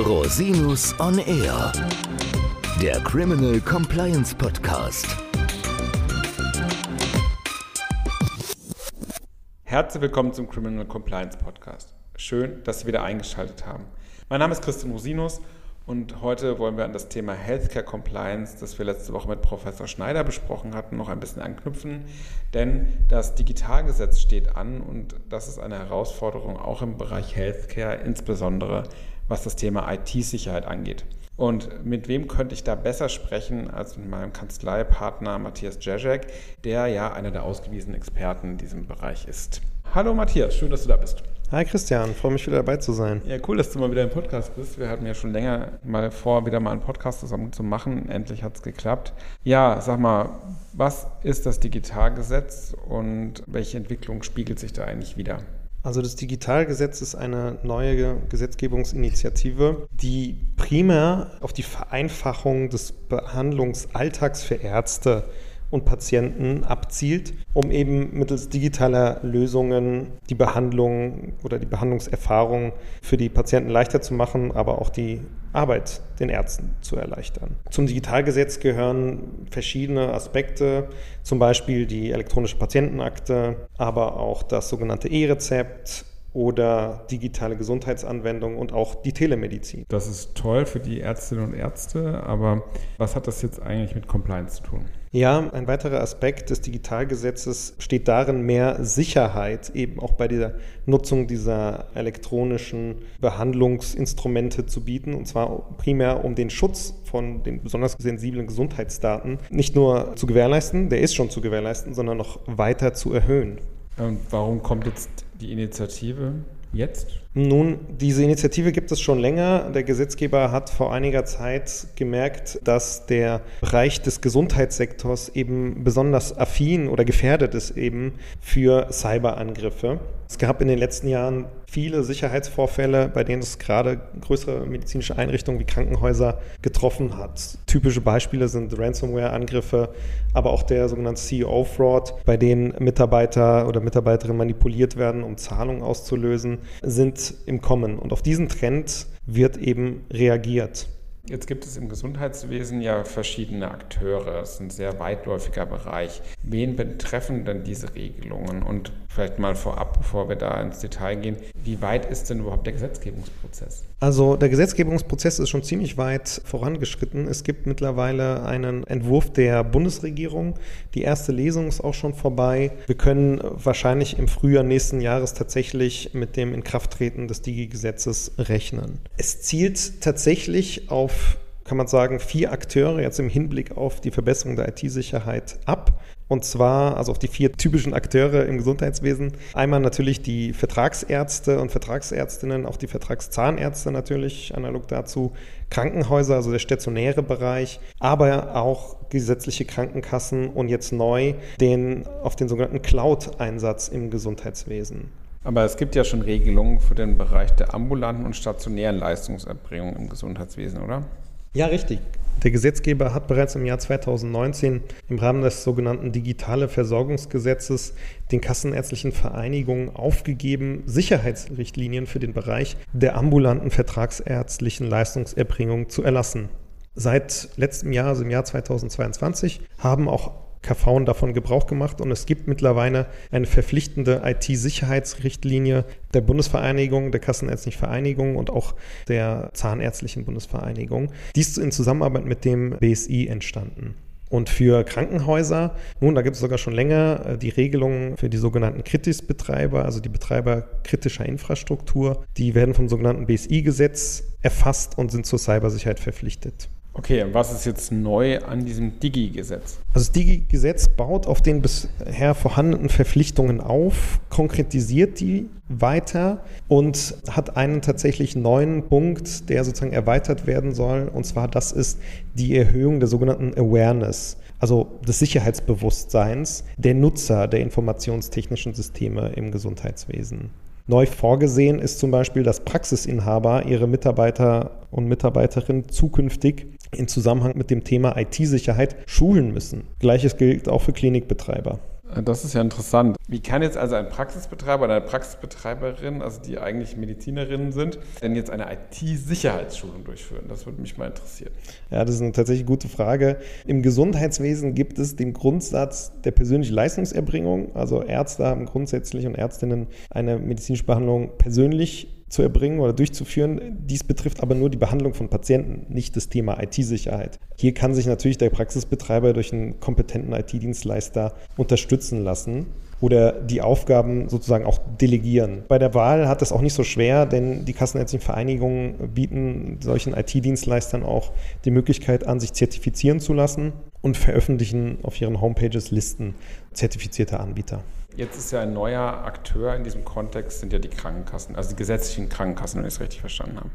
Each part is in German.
Rosinus on Air, der Criminal Compliance Podcast. Herzlich willkommen zum Criminal Compliance Podcast. Schön, dass Sie wieder eingeschaltet haben. Mein Name ist Christian Rosinus und heute wollen wir an das Thema Healthcare Compliance, das wir letzte Woche mit Professor Schneider besprochen hatten, noch ein bisschen anknüpfen. Denn das Digitalgesetz steht an und das ist eine Herausforderung auch im Bereich Healthcare, insbesondere was das Thema IT-Sicherheit angeht. Und mit wem könnte ich da besser sprechen als mit meinem Kanzleipartner Matthias Jezek, der ja einer der ausgewiesenen Experten in diesem Bereich ist. Hallo Matthias, schön, dass du da bist. Hi Christian, freue mich wieder dabei zu sein. Ja, cool, dass du mal wieder im Podcast bist. Wir hatten ja schon länger mal vor, wieder mal einen Podcast zusammen zu machen. Endlich hat es geklappt. Ja, sag mal, was ist das Digitalgesetz und welche Entwicklung spiegelt sich da eigentlich wieder? Also das Digitalgesetz ist eine neue Gesetzgebungsinitiative, die primär auf die Vereinfachung des Behandlungsalltags für Ärzte und Patienten abzielt, um eben mittels digitaler Lösungen die Behandlung oder die Behandlungserfahrung für die Patienten leichter zu machen, aber auch die Arbeit den Ärzten zu erleichtern. Zum Digitalgesetz gehören verschiedene Aspekte, zum Beispiel die elektronische Patientenakte, aber auch das sogenannte E-Rezept, oder digitale Gesundheitsanwendungen und auch die Telemedizin. Das ist toll für die Ärztinnen und Ärzte, aber was hat das jetzt eigentlich mit Compliance zu tun? Ja, ein weiterer Aspekt des Digitalgesetzes steht darin, mehr Sicherheit eben auch bei der Nutzung dieser elektronischen Behandlungsinstrumente zu bieten, und zwar primär um den Schutz von den besonders sensiblen Gesundheitsdaten nicht nur zu gewährleisten, der ist schon zu gewährleisten, sondern noch weiter zu erhöhen. Und warum kommt jetzt die Initiative jetzt? Nun, diese Initiative gibt es schon länger. Der Gesetzgeber hat vor einiger Zeit gemerkt, dass der Bereich des Gesundheitssektors eben besonders affin oder gefährdet ist eben für Cyberangriffe. Es gab in den letzten Jahren viele Sicherheitsvorfälle, bei denen es gerade größere medizinische Einrichtungen wie Krankenhäuser getroffen hat. Typische Beispiele sind Ransomware-Angriffe, aber auch der sogenannte CEO-Fraud, bei denen Mitarbeiter oder Mitarbeiterinnen manipuliert werden, um Zahlungen auszulösen, sind im Kommen. Und auf diesen Trend wird eben reagiert. Jetzt gibt es im Gesundheitswesen ja verschiedene Akteure. Es ist ein sehr weitläufiger Bereich. Wen betreffen denn diese Regelungen? Und vielleicht mal vorab, bevor wir da ins Detail gehen, wie weit ist denn überhaupt der Gesetzgebungsprozess? Also der Gesetzgebungsprozess ist schon ziemlich weit vorangeschritten. Es gibt mittlerweile einen Entwurf der Bundesregierung. Die erste Lesung ist auch schon vorbei. Wir können wahrscheinlich im Frühjahr nächsten Jahres tatsächlich mit dem Inkrafttreten des Digi-Gesetzes rechnen. Es zielt tatsächlich auf kann man sagen, vier Akteure jetzt im Hinblick auf die Verbesserung der IT-Sicherheit ab. Und zwar also auf die vier typischen Akteure im Gesundheitswesen. Einmal natürlich die Vertragsärzte und Vertragsärztinnen, auch die Vertragszahnärzte natürlich, analog dazu, Krankenhäuser, also der stationäre Bereich, aber auch gesetzliche Krankenkassen und jetzt neu den auf den sogenannten Cloud-Einsatz im Gesundheitswesen. Aber es gibt ja schon Regelungen für den Bereich der ambulanten und stationären Leistungserbringung im Gesundheitswesen, oder? Ja, richtig. Der Gesetzgeber hat bereits im Jahr 2019 im Rahmen des sogenannten Digitale Versorgungsgesetzes den kassenärztlichen Vereinigungen aufgegeben, Sicherheitsrichtlinien für den Bereich der ambulanten vertragsärztlichen Leistungserbringung zu erlassen. Seit letztem Jahr, also im Jahr 2022, haben auch KV davon Gebrauch gemacht und es gibt mittlerweile eine verpflichtende IT-Sicherheitsrichtlinie der Bundesvereinigung, der Kassenärztlichen Vereinigung und auch der Zahnärztlichen Bundesvereinigung. Dies in Zusammenarbeit mit dem BSI entstanden. Und für Krankenhäuser, nun, da gibt es sogar schon länger äh, die Regelungen für die sogenannten Kritisbetreiber, also die Betreiber kritischer Infrastruktur. Die werden vom sogenannten BSI-Gesetz erfasst und sind zur Cybersicherheit verpflichtet. Okay, was ist jetzt neu an diesem Digi-Gesetz? Also das Digi-Gesetz baut auf den bisher vorhandenen Verpflichtungen auf, konkretisiert die weiter und hat einen tatsächlich neuen Punkt, der sozusagen erweitert werden soll. Und zwar das ist die Erhöhung der sogenannten Awareness, also des Sicherheitsbewusstseins der Nutzer der informationstechnischen Systeme im Gesundheitswesen. Neu vorgesehen ist zum Beispiel, dass Praxisinhaber ihre Mitarbeiter und Mitarbeiterinnen zukünftig in Zusammenhang mit dem Thema IT-Sicherheit schulen müssen. Gleiches gilt auch für Klinikbetreiber. Das ist ja interessant. Wie kann jetzt also ein Praxisbetreiber oder eine Praxisbetreiberin, also die eigentlich Medizinerinnen sind, denn jetzt eine IT-Sicherheitsschulung durchführen? Das würde mich mal interessieren. Ja, das ist eine tatsächlich gute Frage. Im Gesundheitswesen gibt es den Grundsatz der persönlichen Leistungserbringung. Also Ärzte haben grundsätzlich und Ärztinnen eine medizinische Behandlung persönlich zu erbringen oder durchzuführen. Dies betrifft aber nur die Behandlung von Patienten, nicht das Thema IT-Sicherheit. Hier kann sich natürlich der Praxisbetreiber durch einen kompetenten IT-Dienstleister unterstützen lassen oder die Aufgaben sozusagen auch delegieren. Bei der Wahl hat es auch nicht so schwer, denn die kassenärztlichen Vereinigungen bieten solchen IT-Dienstleistern auch die Möglichkeit an, sich zertifizieren zu lassen und veröffentlichen auf ihren Homepages Listen zertifizierter Anbieter. Jetzt ist ja ein neuer Akteur in diesem Kontext, sind ja die Krankenkassen, also die gesetzlichen Krankenkassen, wenn ich es richtig verstanden habe.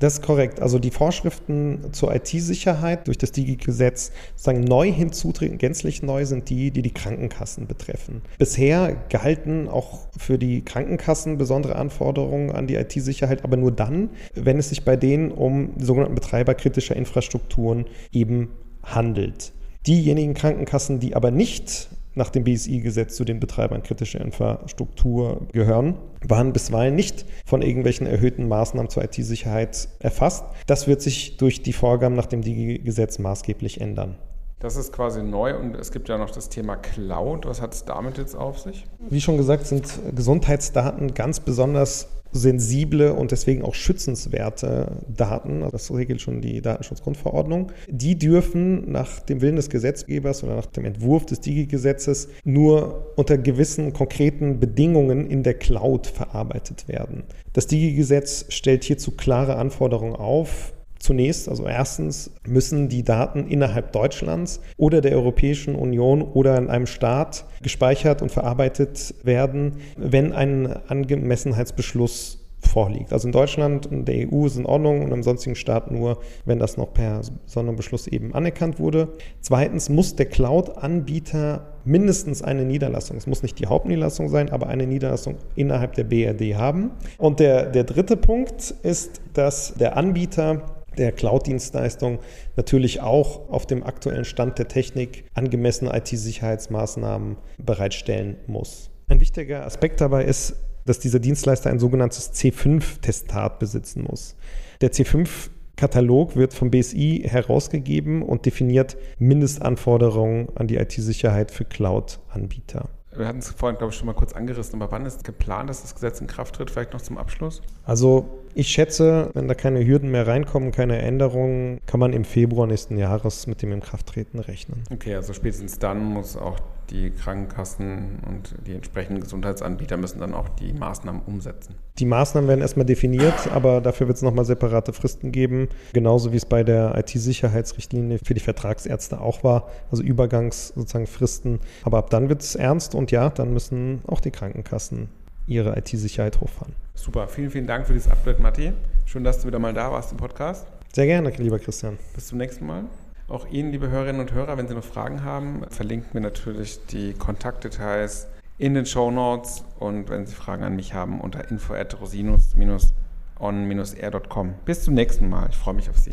Das ist korrekt. Also die Vorschriften zur IT-Sicherheit durch das Digi-Gesetz sozusagen neu hinzutreten, gänzlich neu sind die, die die Krankenkassen betreffen. Bisher galten auch für die Krankenkassen besondere Anforderungen an die IT-Sicherheit, aber nur dann, wenn es sich bei denen um die sogenannten Betreiber kritischer Infrastrukturen eben handelt. Diejenigen Krankenkassen, die aber nicht nach dem BSI-Gesetz zu den Betreibern kritischer Infrastruktur gehören, waren bisweilen nicht von irgendwelchen erhöhten Maßnahmen zur IT-Sicherheit erfasst. Das wird sich durch die Vorgaben nach dem DIGI-Gesetz maßgeblich ändern. Das ist quasi neu und es gibt ja noch das Thema Cloud. Was hat es damit jetzt auf sich? Wie schon gesagt, sind Gesundheitsdaten ganz besonders sensible und deswegen auch schützenswerte Daten, das regelt schon die Datenschutzgrundverordnung, die dürfen nach dem Willen des Gesetzgebers oder nach dem Entwurf des Digi-Gesetzes nur unter gewissen konkreten Bedingungen in der Cloud verarbeitet werden. Das Digi-Gesetz stellt hierzu klare Anforderungen auf, Zunächst, also erstens müssen die Daten innerhalb Deutschlands oder der Europäischen Union oder in einem Staat gespeichert und verarbeitet werden, wenn ein Angemessenheitsbeschluss vorliegt. Also in Deutschland und der EU ist in Ordnung und im sonstigen Staat nur, wenn das noch per Sonderbeschluss eben anerkannt wurde. Zweitens muss der Cloud-Anbieter mindestens eine Niederlassung, es muss nicht die Hauptniederlassung sein, aber eine Niederlassung innerhalb der BRD haben. Und der, der dritte Punkt ist, dass der Anbieter der Cloud-Dienstleistung natürlich auch auf dem aktuellen Stand der Technik angemessene IT-Sicherheitsmaßnahmen bereitstellen muss. Ein wichtiger Aspekt dabei ist, dass dieser Dienstleister ein sogenanntes C5-Testat besitzen muss. Der C5 Katalog wird vom BSI herausgegeben und definiert Mindestanforderungen an die IT-Sicherheit für Cloud-Anbieter. Wir hatten es vorhin, glaube ich, schon mal kurz angerissen, aber wann ist geplant, dass das Gesetz in Kraft tritt? Vielleicht noch zum Abschluss? Also ich schätze, wenn da keine Hürden mehr reinkommen, keine Änderungen, kann man im Februar nächsten Jahres mit dem Inkrafttreten rechnen. Okay, also spätestens dann muss auch die Krankenkassen und die entsprechenden Gesundheitsanbieter müssen dann auch die Maßnahmen umsetzen. Die Maßnahmen werden erstmal definiert, aber dafür wird es nochmal separate Fristen geben, genauso wie es bei der IT-Sicherheitsrichtlinie für die Vertragsärzte auch war, also Übergangs sozusagen Fristen. Aber ab dann wird es ernst und ja, dann müssen auch die Krankenkassen ihre IT-Sicherheit hochfahren. Super, vielen, vielen Dank für dieses Update, Matti. Schön, dass du wieder mal da warst im Podcast. Sehr gerne, lieber Christian. Bis zum nächsten Mal. Auch Ihnen, liebe Hörerinnen und Hörer, wenn Sie noch Fragen haben, verlinken wir natürlich die Kontaktdetails in den Show Notes und wenn Sie Fragen an mich haben, unter info at rosinus-on-r.com. Bis zum nächsten Mal. Ich freue mich auf Sie.